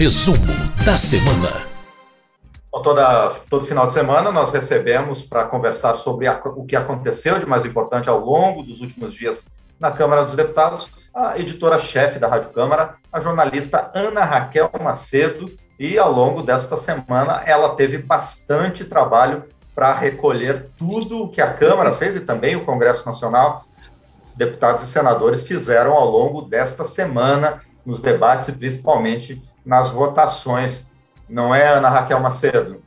Resumo da semana. Toda, todo final de semana nós recebemos para conversar sobre a, o que aconteceu de mais importante ao longo dos últimos dias na Câmara dos Deputados, a editora-chefe da Rádio Câmara, a jornalista Ana Raquel Macedo, e ao longo desta semana ela teve bastante trabalho para recolher tudo o que a Câmara fez e também o Congresso Nacional, os deputados e senadores fizeram ao longo desta semana nos debates e principalmente nas votações. Não é, Ana Raquel Macedo?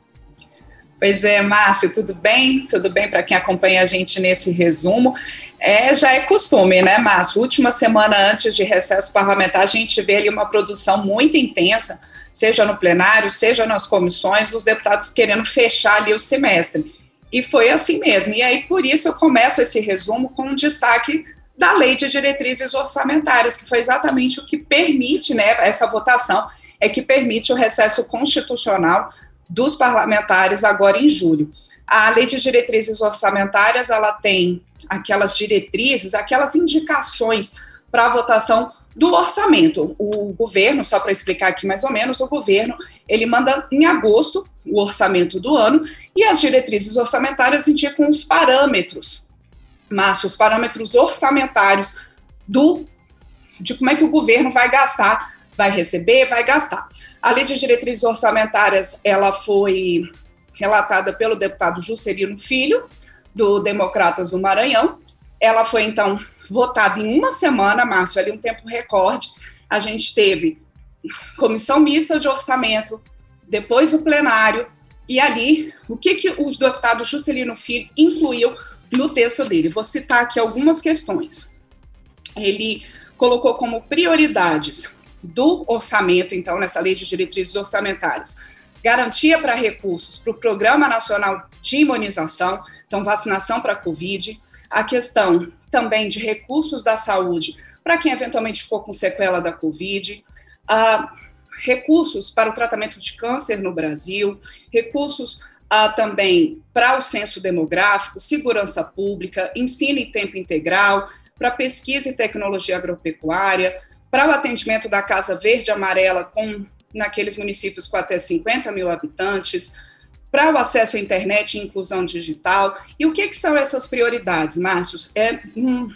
Pois é, Márcio, tudo bem? Tudo bem para quem acompanha a gente nesse resumo? É, já é costume, né, Márcio? Última semana antes de recesso parlamentar, a gente vê ali uma produção muito intensa, seja no plenário, seja nas comissões, dos deputados querendo fechar ali o semestre. E foi assim mesmo. E aí, por isso, eu começo esse resumo com um destaque da Lei de Diretrizes Orçamentárias, que foi exatamente o que permite, né, essa votação, é que permite o recesso constitucional dos parlamentares agora em julho. A Lei de Diretrizes Orçamentárias, ela tem aquelas diretrizes, aquelas indicações para a votação do orçamento. O governo, só para explicar aqui mais ou menos, o governo, ele manda em agosto o orçamento do ano e as diretrizes orçamentárias indicam os parâmetros Márcio, os parâmetros orçamentários do de como é que o governo vai gastar, vai receber, vai gastar. A lei de diretrizes orçamentárias, ela foi relatada pelo deputado Juscelino Filho, do Democratas do Maranhão. Ela foi, então, votada em uma semana, Márcio, ali um tempo recorde. A gente teve comissão mista de orçamento, depois o plenário, e ali, o que, que o deputado Juscelino Filho incluiu no texto dele. Vou citar aqui algumas questões. Ele colocou como prioridades do orçamento, então, nessa lei de diretrizes orçamentárias, garantia para recursos para o Programa Nacional de Imunização, então, vacinação para a Covid, a questão também de recursos da saúde para quem eventualmente ficou com sequela da Covid, recursos para o tratamento de câncer no Brasil, recursos também para o censo demográfico, segurança pública, ensino em tempo integral, para pesquisa e tecnologia agropecuária, para o atendimento da Casa Verde Amarela com naqueles municípios com até 50 mil habitantes, para o acesso à internet e inclusão digital. E o que, que são essas prioridades, Márcio? É um,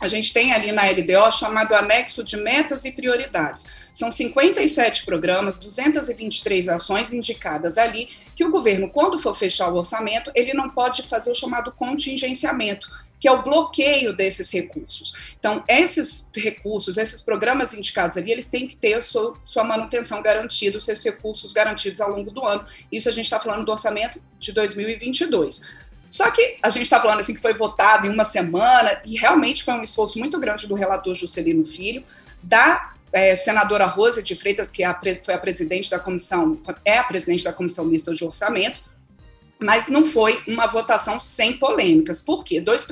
a gente tem ali na LDO chamado anexo de metas e prioridades. São 57 programas, 223 ações indicadas ali, que o governo, quando for fechar o orçamento, ele não pode fazer o chamado contingenciamento, que é o bloqueio desses recursos. Então, esses recursos, esses programas indicados ali, eles têm que ter a sua, sua manutenção garantida, os seus recursos garantidos ao longo do ano. Isso a gente está falando do orçamento de 2022. Só que a gente está falando assim que foi votado em uma semana e realmente foi um esforço muito grande do relator Juscelino Filho, da é, senadora Rosa de Freitas, que é a, foi a presidente da comissão, é a presidente da comissão mista de orçamento, mas não foi uma votação sem polêmicas. Por quê? Dois,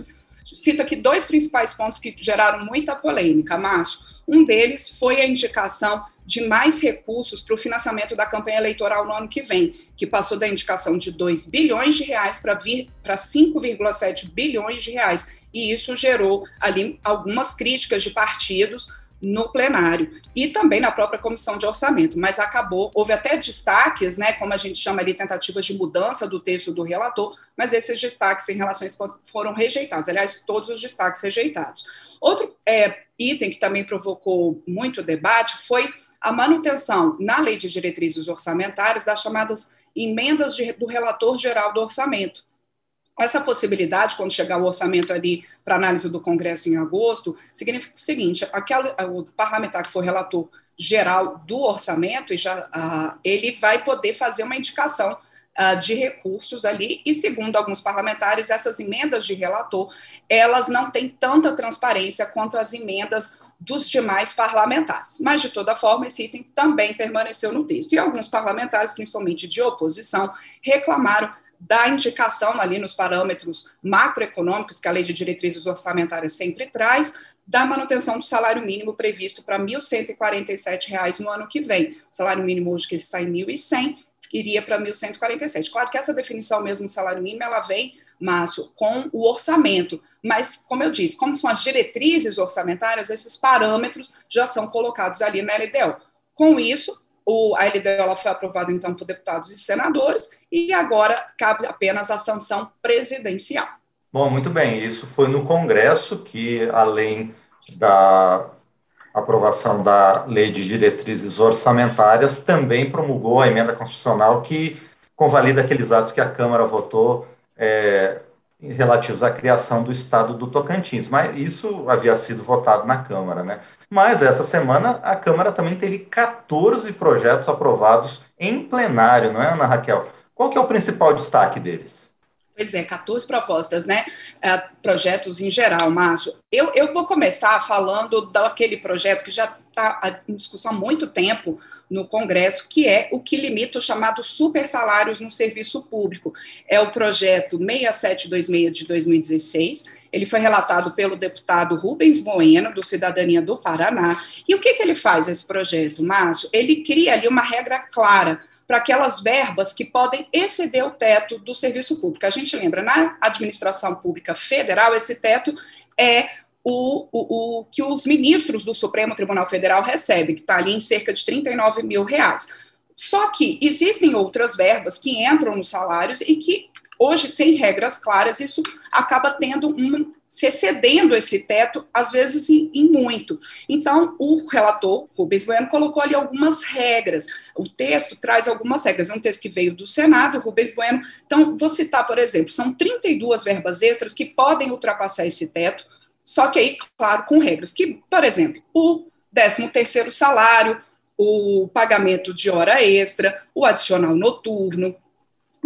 cito aqui dois principais pontos que geraram muita polêmica, Márcio. Um deles foi a indicação de mais recursos para o financiamento da campanha eleitoral no ano que vem, que passou da indicação de 2 bilhões de reais para vir para 5,7 bilhões de reais. E isso gerou ali algumas críticas de partidos no plenário e também na própria comissão de orçamento, mas acabou, houve até destaques, né, como a gente chama ali, tentativas de mudança do texto do relator, mas esses destaques em relação a isso foram rejeitados, aliás, todos os destaques rejeitados. Outro é, item que também provocou muito debate foi a manutenção na lei de diretrizes orçamentárias das chamadas emendas de, do relator geral do orçamento, essa possibilidade, quando chegar o orçamento ali para análise do Congresso em agosto, significa o seguinte: aquele, o parlamentar que for relator geral do orçamento, já, uh, ele vai poder fazer uma indicação uh, de recursos ali, e segundo alguns parlamentares, essas emendas de relator, elas não têm tanta transparência quanto as emendas dos demais parlamentares. Mas, de toda forma, esse item também permaneceu no texto. E alguns parlamentares, principalmente de oposição, reclamaram da indicação ali nos parâmetros macroeconômicos que a lei de diretrizes orçamentárias sempre traz, da manutenção do salário mínimo previsto para R$ 1.147 no ano que vem. O salário mínimo hoje que está em 1.100 iria para 1.147. Claro que essa definição mesmo do salário mínimo, ela vem, Márcio, com o orçamento, mas, como eu disse, como são as diretrizes orçamentárias, esses parâmetros já são colocados ali na LDO. Com isso, o, a LDO foi aprovada, então, por deputados e senadores, e agora cabe apenas a sanção presidencial. Bom, muito bem. Isso foi no Congresso que, além da aprovação da Lei de Diretrizes Orçamentárias, também promulgou a emenda constitucional que convalida aqueles atos que a Câmara votou é, relativos à criação do Estado do Tocantins. Mas isso havia sido votado na Câmara, né? Mas essa semana a Câmara também teve 14 projetos aprovados em plenário, não é, Ana Raquel? Qual que é o principal destaque deles? Pois é, 14 propostas, né? Uh, projetos em geral, Márcio. Eu, eu vou começar falando daquele projeto que já está em discussão há muito tempo no Congresso, que é o que limita os chamados super salários no serviço público. É o projeto 6726 de 2016. Ele foi relatado pelo deputado Rubens Bueno, do Cidadania do Paraná. E o que, que ele faz, esse projeto, Márcio? Ele cria ali uma regra clara para aquelas verbas que podem exceder o teto do serviço público. A gente lembra, na administração pública federal, esse teto é o, o, o que os ministros do Supremo Tribunal Federal recebem, que está ali em cerca de 39 mil reais. Só que existem outras verbas que entram nos salários e que Hoje, sem regras claras, isso acaba tendo um, se excedendo esse teto, às vezes em, em, muito. Então, o relator, Rubens Bueno, colocou ali algumas regras. O texto traz algumas regras. É um texto que veio do Senado, Rubens Bueno. Então, vou citar, por exemplo, são 32 verbas extras que podem ultrapassar esse teto, só que aí, claro, com regras. Que, por exemplo, o 13 terceiro salário, o pagamento de hora extra, o adicional noturno,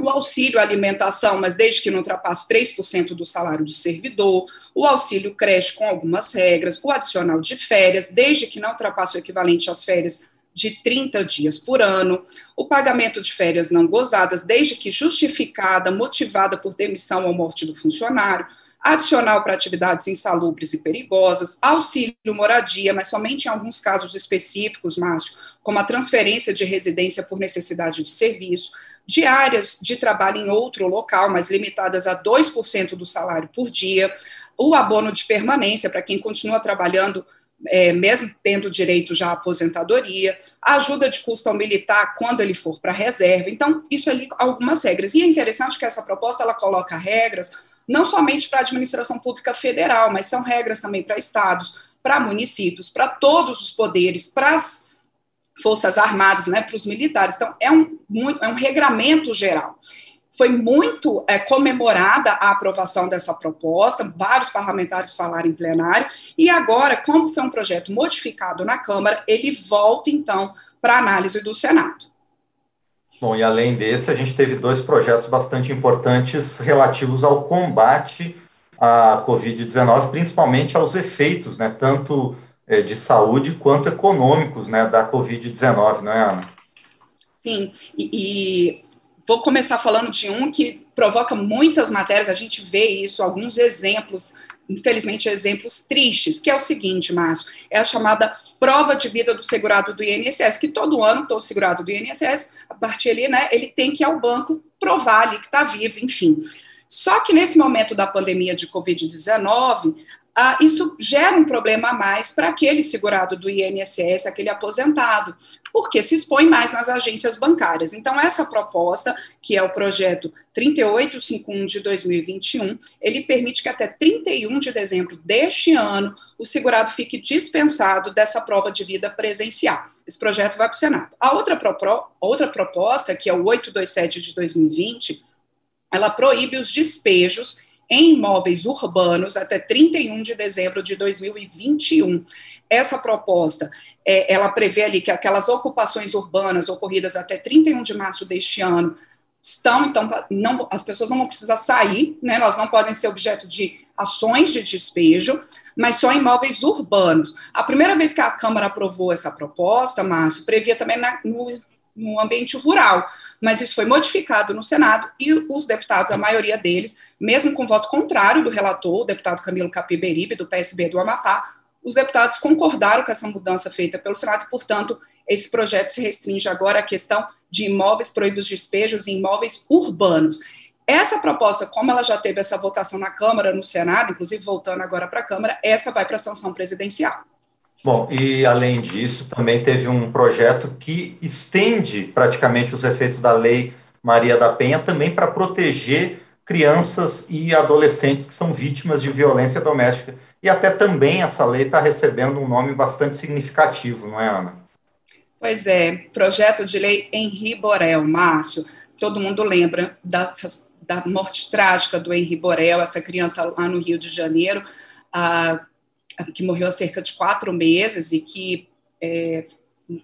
o auxílio alimentação, mas desde que não ultrapasse 3% do salário do servidor, o auxílio creche com algumas regras, o adicional de férias, desde que não ultrapasse o equivalente às férias de 30 dias por ano, o pagamento de férias não gozadas, desde que justificada, motivada por demissão ou morte do funcionário, adicional para atividades insalubres e perigosas, auxílio moradia, mas somente em alguns casos específicos, Márcio, como a transferência de residência por necessidade de serviço, diárias de trabalho em outro local, mas limitadas a 2% do salário por dia, o abono de permanência para quem continua trabalhando, é, mesmo tendo direito já à aposentadoria, a ajuda de custo ao militar quando ele for para a reserva. Então, isso ali, algumas regras. E é interessante que essa proposta ela coloca regras não somente para a administração pública federal, mas são regras também para estados, para municípios, para todos os poderes, para as Forças Armadas, né, para os militares. Então, é um, é um regramento geral. Foi muito é, comemorada a aprovação dessa proposta, vários parlamentares falaram em plenário, e agora, como foi um projeto modificado na Câmara, ele volta, então, para análise do Senado. Bom, e além desse, a gente teve dois projetos bastante importantes relativos ao combate à Covid-19, principalmente aos efeitos, né, tanto de saúde quanto econômicos né, da Covid-19, não é, Ana? Sim, e, e, vou começar falando de um que provoca muitas matérias, a gente vê isso, alguns exemplos, infelizmente exemplos tristes, que é o seguinte, Márcio, é a chamada prova de vida do segurado do INSS, que todo ano, todo segurado do INSS, a partir ali, né, ele tem que ir ao banco provar ali que está vivo, enfim. Só que nesse momento da pandemia de Covid-19, ah, isso gera um problema a mais para aquele segurado do INSS, aquele aposentado, porque se expõe mais nas agências bancárias. Então, essa proposta, que é o projeto 3851 de 2021, ele permite que até 31 de dezembro deste ano o segurado fique dispensado dessa prova de vida presencial. Esse projeto vai para o Senado. A outra, pro, outra proposta, que é o 827 de 2020, ela proíbe os despejos em imóveis urbanos até 31 de dezembro de 2021. Essa proposta, é, ela prevê ali que aquelas ocupações urbanas ocorridas até 31 de março deste ano estão, então, não, as pessoas não vão precisar sair, né, elas não podem ser objeto de ações de despejo, mas só imóveis urbanos. A primeira vez que a Câmara aprovou essa proposta, Márcio, previa também na, no no ambiente rural, mas isso foi modificado no Senado e os deputados, a maioria deles, mesmo com voto contrário do relator, o deputado Camilo Capiberibe, do PSB do Amapá, os deputados concordaram com essa mudança feita pelo Senado e, portanto, esse projeto se restringe agora à questão de imóveis proíbos despejos em imóveis urbanos. Essa proposta, como ela já teve essa votação na Câmara, no Senado, inclusive voltando agora para a Câmara, essa vai para a sanção presidencial. Bom, e além disso, também teve um projeto que estende praticamente os efeitos da Lei Maria da Penha também para proteger crianças e adolescentes que são vítimas de violência doméstica. E até também essa lei está recebendo um nome bastante significativo, não é, Ana? Pois é, projeto de lei Henri Borel, Márcio. Todo mundo lembra da, da morte trágica do Henri Borel, essa criança lá no Rio de Janeiro, a, que morreu há cerca de quatro meses e que é,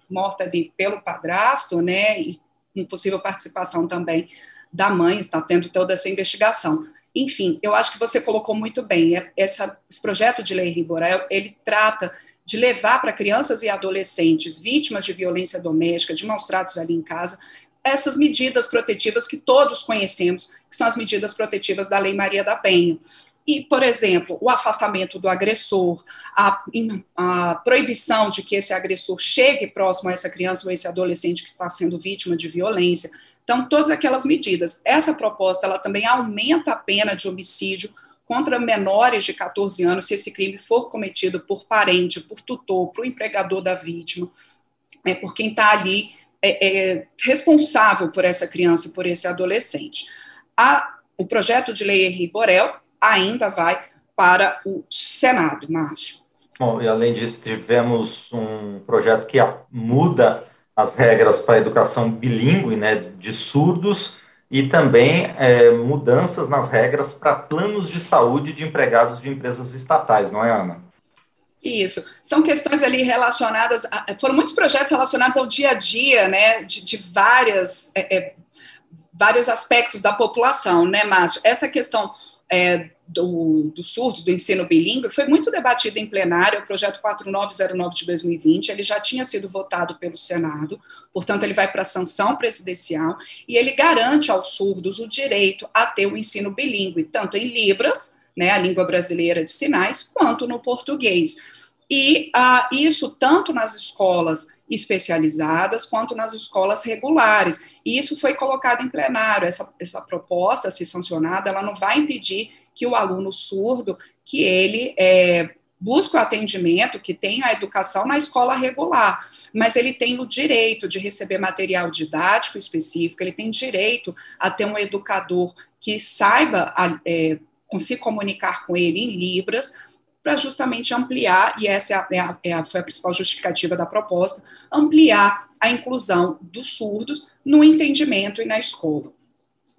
morta ali pelo padrasto, né, e com possível participação também da mãe, está tendo toda essa investigação. Enfim, eu acho que você colocou muito bem, é, essa, esse projeto de lei Riborel, ele trata de levar para crianças e adolescentes vítimas de violência doméstica, de maus tratos ali em casa, essas medidas protetivas que todos conhecemos, que são as medidas protetivas da Lei Maria da Penha. E, por exemplo, o afastamento do agressor, a, a, proibição de que esse agressor chegue próximo a essa criança ou esse adolescente que está sendo vítima de violência. Então, todas aquelas medidas. Essa proposta, ela também aumenta a pena de homicídio contra menores de 14 anos, se esse crime for cometido por parente, por tutor, por empregador da vítima, é, por quem está ali é, é, responsável por essa criança, por esse adolescente. A, o projeto de lei Henri Borel, ainda vai para o Senado, Márcio. Bom, e além disso, tivemos um projeto que muda as regras para a educação bilíngue, né, de surdos, e também é, mudanças nas regras para planos de saúde de empregados de empresas estatais, não é, Ana? Isso, são questões ali relacionadas, a, foram muitos projetos relacionados ao dia a dia, né, de, de várias, é, é, vários aspectos da população, né, Márcio? Essa questão é, do, do surdos, do ensino bilíngue, foi muito debatido em plenário, o projeto 4909 de 2020, ele já tinha sido votado pelo Senado, portanto, ele vai para a sanção presidencial, e ele garante aos surdos o direito a ter o ensino bilíngue, tanto em Libras, né, a língua brasileira de sinais, quanto no português. E ah, isso tanto nas escolas especializadas quanto nas escolas regulares. E isso foi colocado em plenário. Essa, essa proposta, se sancionada, ela não vai impedir que o aluno surdo, que ele é, busque o atendimento, que tenha a educação na escola regular, mas ele tem o direito de receber material didático específico, ele tem direito a ter um educador que saiba é, se comunicar com ele em Libras, para justamente ampliar, e essa é é a, é a, foi a principal justificativa da proposta, ampliar a inclusão dos surdos no entendimento e na escola.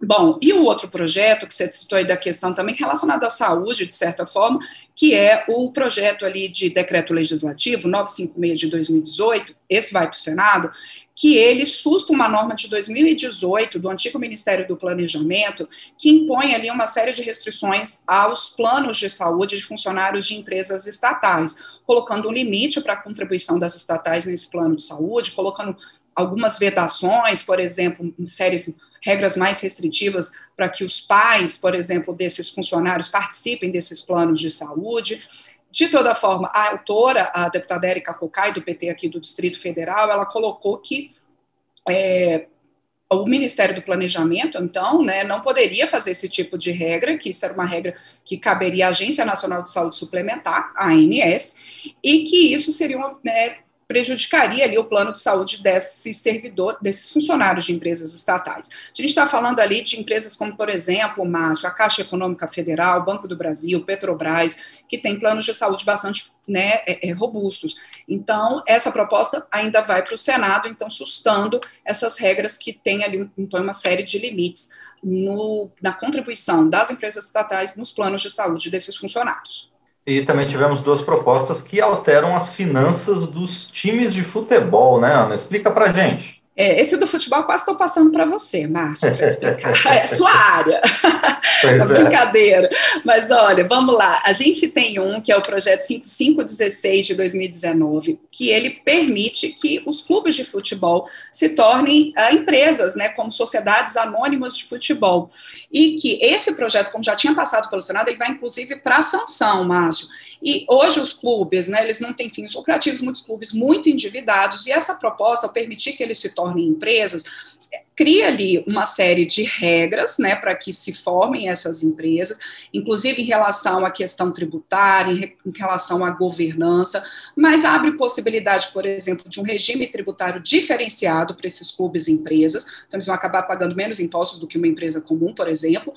Bom, e o outro projeto que você citou aí da questão também relacionado à saúde, de certa forma, que é o projeto ali de decreto legislativo 956 de 2018, esse vai para o Senado, que ele susta uma norma de 2018 do antigo Ministério do Planejamento, que impõe ali uma série de restrições aos planos de saúde de funcionários de empresas estatais, colocando um limite para a contribuição das estatais nesse plano de saúde, colocando algumas vedações, por exemplo, séries regras mais restritivas para que os pais, por exemplo, desses funcionários participem desses planos de saúde. De toda forma, a autora, a deputada Érica Cocai, do PT aqui do Distrito Federal, ela colocou que é, o Ministério do Planejamento, então, né, não poderia fazer esse tipo de regra, que isso era uma regra que caberia à Agência Nacional de Saúde Suplementar, a ANS, e que isso seria uma, né, prejudicaria ali o plano de saúde desse servidor, desses funcionários de empresas estatais. A gente está falando ali de empresas como, por exemplo, o Márcio, a Caixa Econômica Federal, Banco do Brasil, Petrobras, que tem planos de saúde bastante né, é, é, robustos. Então, essa proposta ainda vai para o Senado, então, sustando essas regras que têm ali então, uma série de limites no, na contribuição das empresas estatais nos planos de saúde desses funcionários. E também tivemos duas propostas que alteram as finanças dos times de futebol, né, Ana? Explica para gente. É, esse do futebol quase estou passando para você, Márcio, para explicar. é sua área. Pois é. Brincadeira. Mas olha, vamos lá. A gente tem um que é o projeto 5516 de 2019, que ele permite que os clubes de futebol se tornem uh, empresas, né, como sociedades anônimas de futebol. E que esse projeto, como já tinha passado pelo Senado, ele vai inclusive para a sanção, Márcio. E hoje os clubes, né, eles não têm fins lucrativos, muitos clubes muito endividados, e essa proposta, ao permitir que eles se tornem empresas, cria ali uma série de regras, né, para que se formem essas empresas, inclusive em relação à questão tributária, em, relação à governança, mas abre possibilidade, por exemplo, de um regime tributário diferenciado para esses clubes e empresas, então eles vão acabar pagando menos impostos do que uma empresa comum, por exemplo,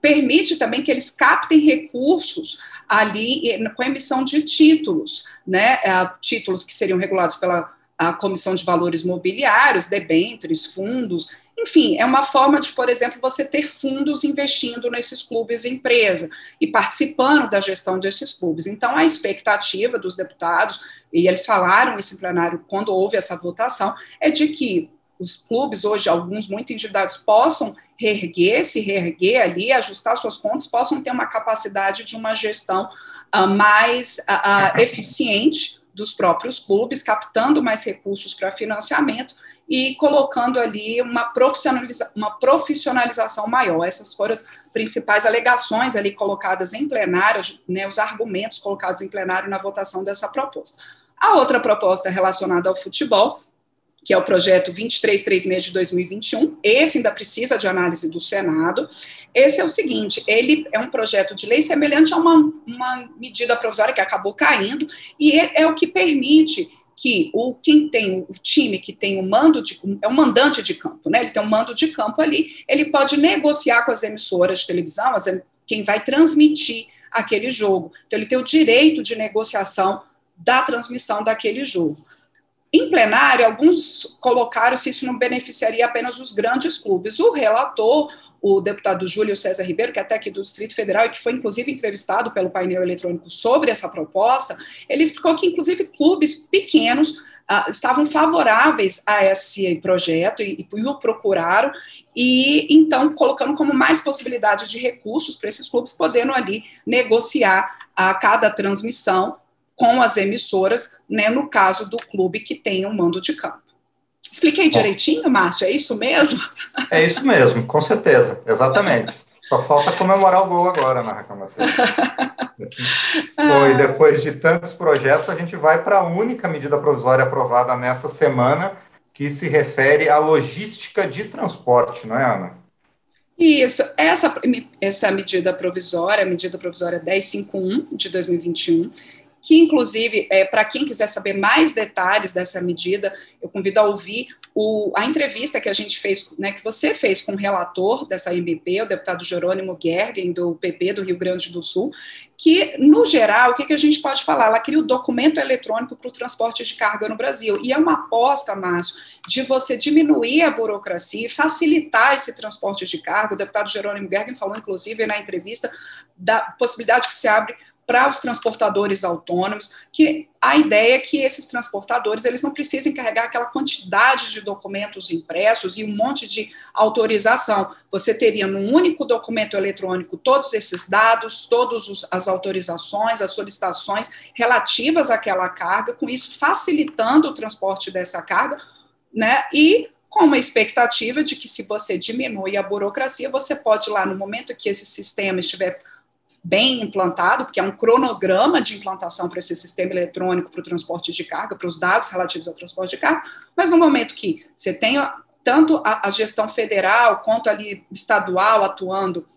permite também que eles captem recursos ali com emissão de títulos, né, eh, títulos que seriam regulados pela a Comissão de Valores Mobiliários, debêntures, fundos, enfim, é uma forma de, por exemplo, você ter fundos investindo nesses clubes e empresa e participando da gestão desses clubes. Então, a expectativa dos deputados, e eles falaram isso em plenário quando houve essa votação, é de que os clubes, hoje, alguns muito endividados, possam reerguer, se reerguer ali, ajustar suas contas, possam ter uma capacidade de uma gestão uh, mais uh, uh, eficiente dos próprios clubes, captando mais recursos para financiamento e colocando ali uma, profissionaliza uma profissionalização maior. Essas foram as principais alegações ali colocadas em plenário, né, os argumentos colocados em plenário na votação dessa proposta. A outra proposta relacionada ao futebol, que é o projeto 2336 de 2021, esse ainda precisa de análise do Senado. Esse é o seguinte: ele é um projeto de lei semelhante a uma, uma medida provisória que acabou caindo, e é, é o que permite que o quem tem o time que tem o mando de é um mandante de campo, né? Ele tem um mando de campo ali, ele pode negociar com as emissoras de televisão, as, quem vai transmitir aquele jogo. Então ele tem o direito de negociação da transmissão daquele jogo. Em plenário, alguns colocaram se isso não beneficiaria apenas os grandes clubes. O relator, o deputado Júlio César Ribeiro, que é até aqui do Distrito Federal e que foi inclusive entrevistado pelo painel eletrônico sobre essa proposta, ele explicou que inclusive clubes pequenos ah, estavam favoráveis a esse projeto e, e, o procuraram, e então colocando como mais possibilidade de recursos para esses clubes, podendo ali negociar a cada transmissão com as emissoras, né, no caso do clube que tem um mando de campo. Expliquei direitinho, Márcio? É isso mesmo? É isso mesmo, com certeza, exatamente. Só falta comemorar o gol agora na reclamação. Bom, e depois de tantos projetos, a gente vai para a única medida provisória aprovada nessa semana, que se refere à logística de transporte, não é, Ana? Isso, essa, essa medida provisória, a medida provisória 1051 de 2021, que inclusive, é, para quem quiser saber mais detalhes dessa medida, eu convido a ouvir o, a entrevista que a gente fez, né, que você fez com o relator dessa MP, o deputado Jerônimo Gergen, do PP do Rio Grande do Sul, que, no geral, o que, que a gente pode falar? Ela cria o documento eletrônico para o transporte de carga no Brasil, e é uma aposta, Márcio, de você diminuir a burocracia e facilitar esse transporte de carga. O deputado Jerônimo Gergen falou, inclusive, na entrevista, da possibilidade que se abre para os transportadores autônomos, que a ideia é que esses transportadores eles não precisem carregar aquela quantidade de documentos impressos e um monte de autorização. Você teria num único documento eletrônico todos esses dados, todas as autorizações, as solicitações relativas àquela carga, com isso facilitando o transporte dessa carga, né? E com uma expectativa de que se você diminui a burocracia, você pode lá no momento que esse sistema estiver bem implantado, porque é um cronograma de implantação para esse sistema eletrônico para o transporte de carga, para os dados relativos ao transporte de carga, mas no momento que você tenha tanto a, a gestão federal quanto ali estadual atuando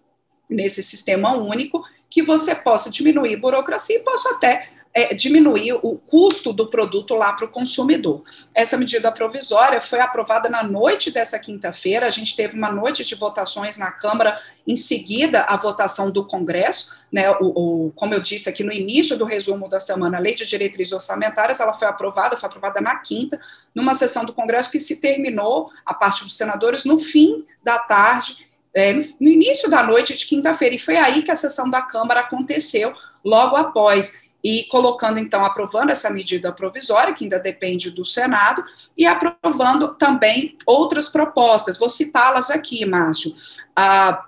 nesse sistema único, que você possa diminuir burocracia e possa até é, diminuir o custo do produto lá para o consumidor. Essa medida provisória foi aprovada na noite dessa quinta-feira. A gente teve uma noite de votações na Câmara, em seguida a votação do Congresso. Né, o, o, como eu disse aqui no início do resumo da semana, a Lei de Diretrizes Orçamentárias ela foi aprovada, foi aprovada na quinta, numa sessão do Congresso que se terminou, a parte dos senadores, no fim da tarde. É, no início da noite de quinta-feira, e foi aí que a sessão da Câmara aconteceu, logo após e colocando, então, aprovando essa medida provisória, que ainda depende do Senado, e aprovando também outras propostas. Vou citá-las aqui, Márcio. Ah,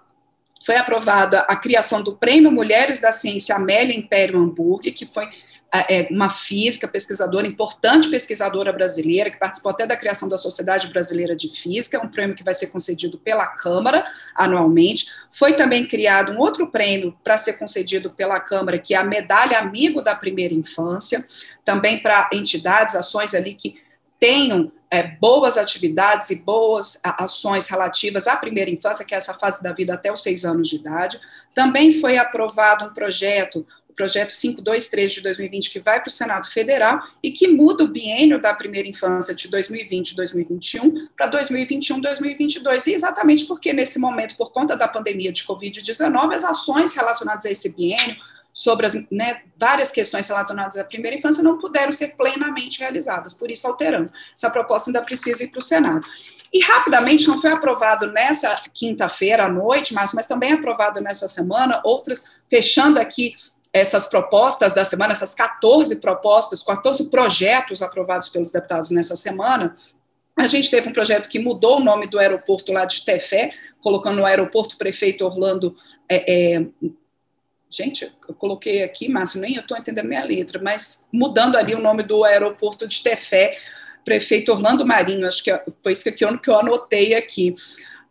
foi aprovada a criação do Prêmio Mulheres da Ciência Amélia Império Hamburg, que foi uma física, pesquisadora, importante pesquisadora brasileira, que participou até da criação da Sociedade Brasileira de Física, um prêmio que vai ser concedido pela Câmara anualmente. Foi também criado um outro prêmio para ser concedido pela Câmara, que é a Medalha Amigo da Primeira Infância, também para entidades, ações ali que tenham é, boas atividades e boas ações relativas à primeira infância, que é essa fase da vida até os seis anos de idade. Também foi aprovado um projeto, projeto 523 de 2020, que vai para o Senado Federal e que muda o biênio da primeira infância de 2020 e 2021 para 2021 2022. E exatamente porque, nesse momento, por conta da pandemia de Covid-19, as ações relacionadas a esse biênio sobre as né, várias questões relacionadas à primeira infância não puderam ser plenamente realizadas, por isso alterando. Essa proposta ainda precisa ir para o Senado. E rapidamente, não foi aprovado nessa quinta-feira à noite, mas, mas também aprovado nessa semana, outras, fechando aqui essas propostas da semana, essas 14 propostas, 14 projetos aprovados pelos deputados nessa semana, a gente teve um projeto que mudou o nome do aeroporto lá de Tefé, colocando o aeroporto prefeito Orlando é, é, Gente, eu coloquei aqui, Márcio, nem eu estou entendendo minha letra, mas mudando ali o nome do aeroporto de Tefé, prefeito Orlando Marinho, acho que é, foi isso que que eu anotei aqui.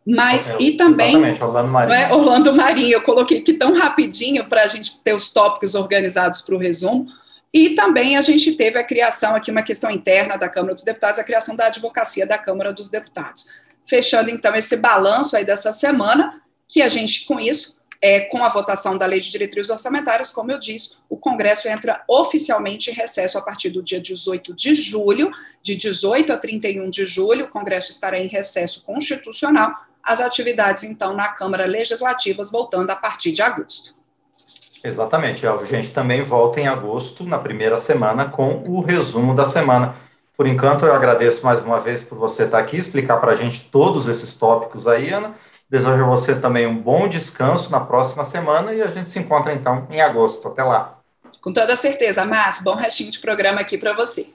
Mas, é, e também. Exatamente, Orlando Marinho. É, Orlando Marinho, eu coloquei aqui tão rapidinho para a gente ter os tópicos organizados para o resumo. E também a gente teve a criação aqui, uma questão interna da Câmara dos Deputados, a criação da advocacia da Câmara dos Deputados. Fechando, então, esse balanço aí dessa semana, que a gente, com isso, é, com a votação da Lei de Diretrizes Orçamentárias, como eu disse, o Congresso entra oficialmente em recesso a partir do dia 18 de julho, de 18 a 31 de julho, o Congresso estará em recesso constitucional, as atividades, então, na Câmara Legislativas voltando a partir de agosto. Exatamente, a gente também volta em agosto, na primeira semana, com o resumo da semana. Por enquanto, eu agradeço mais uma vez por você estar aqui, explicar para a gente todos esses tópicos aí, Ana. Desejo a você também um bom descanso na próxima semana e a gente se encontra então em agosto. Até lá. Com toda certeza, Márcio. Bom restinho de programa aqui para você.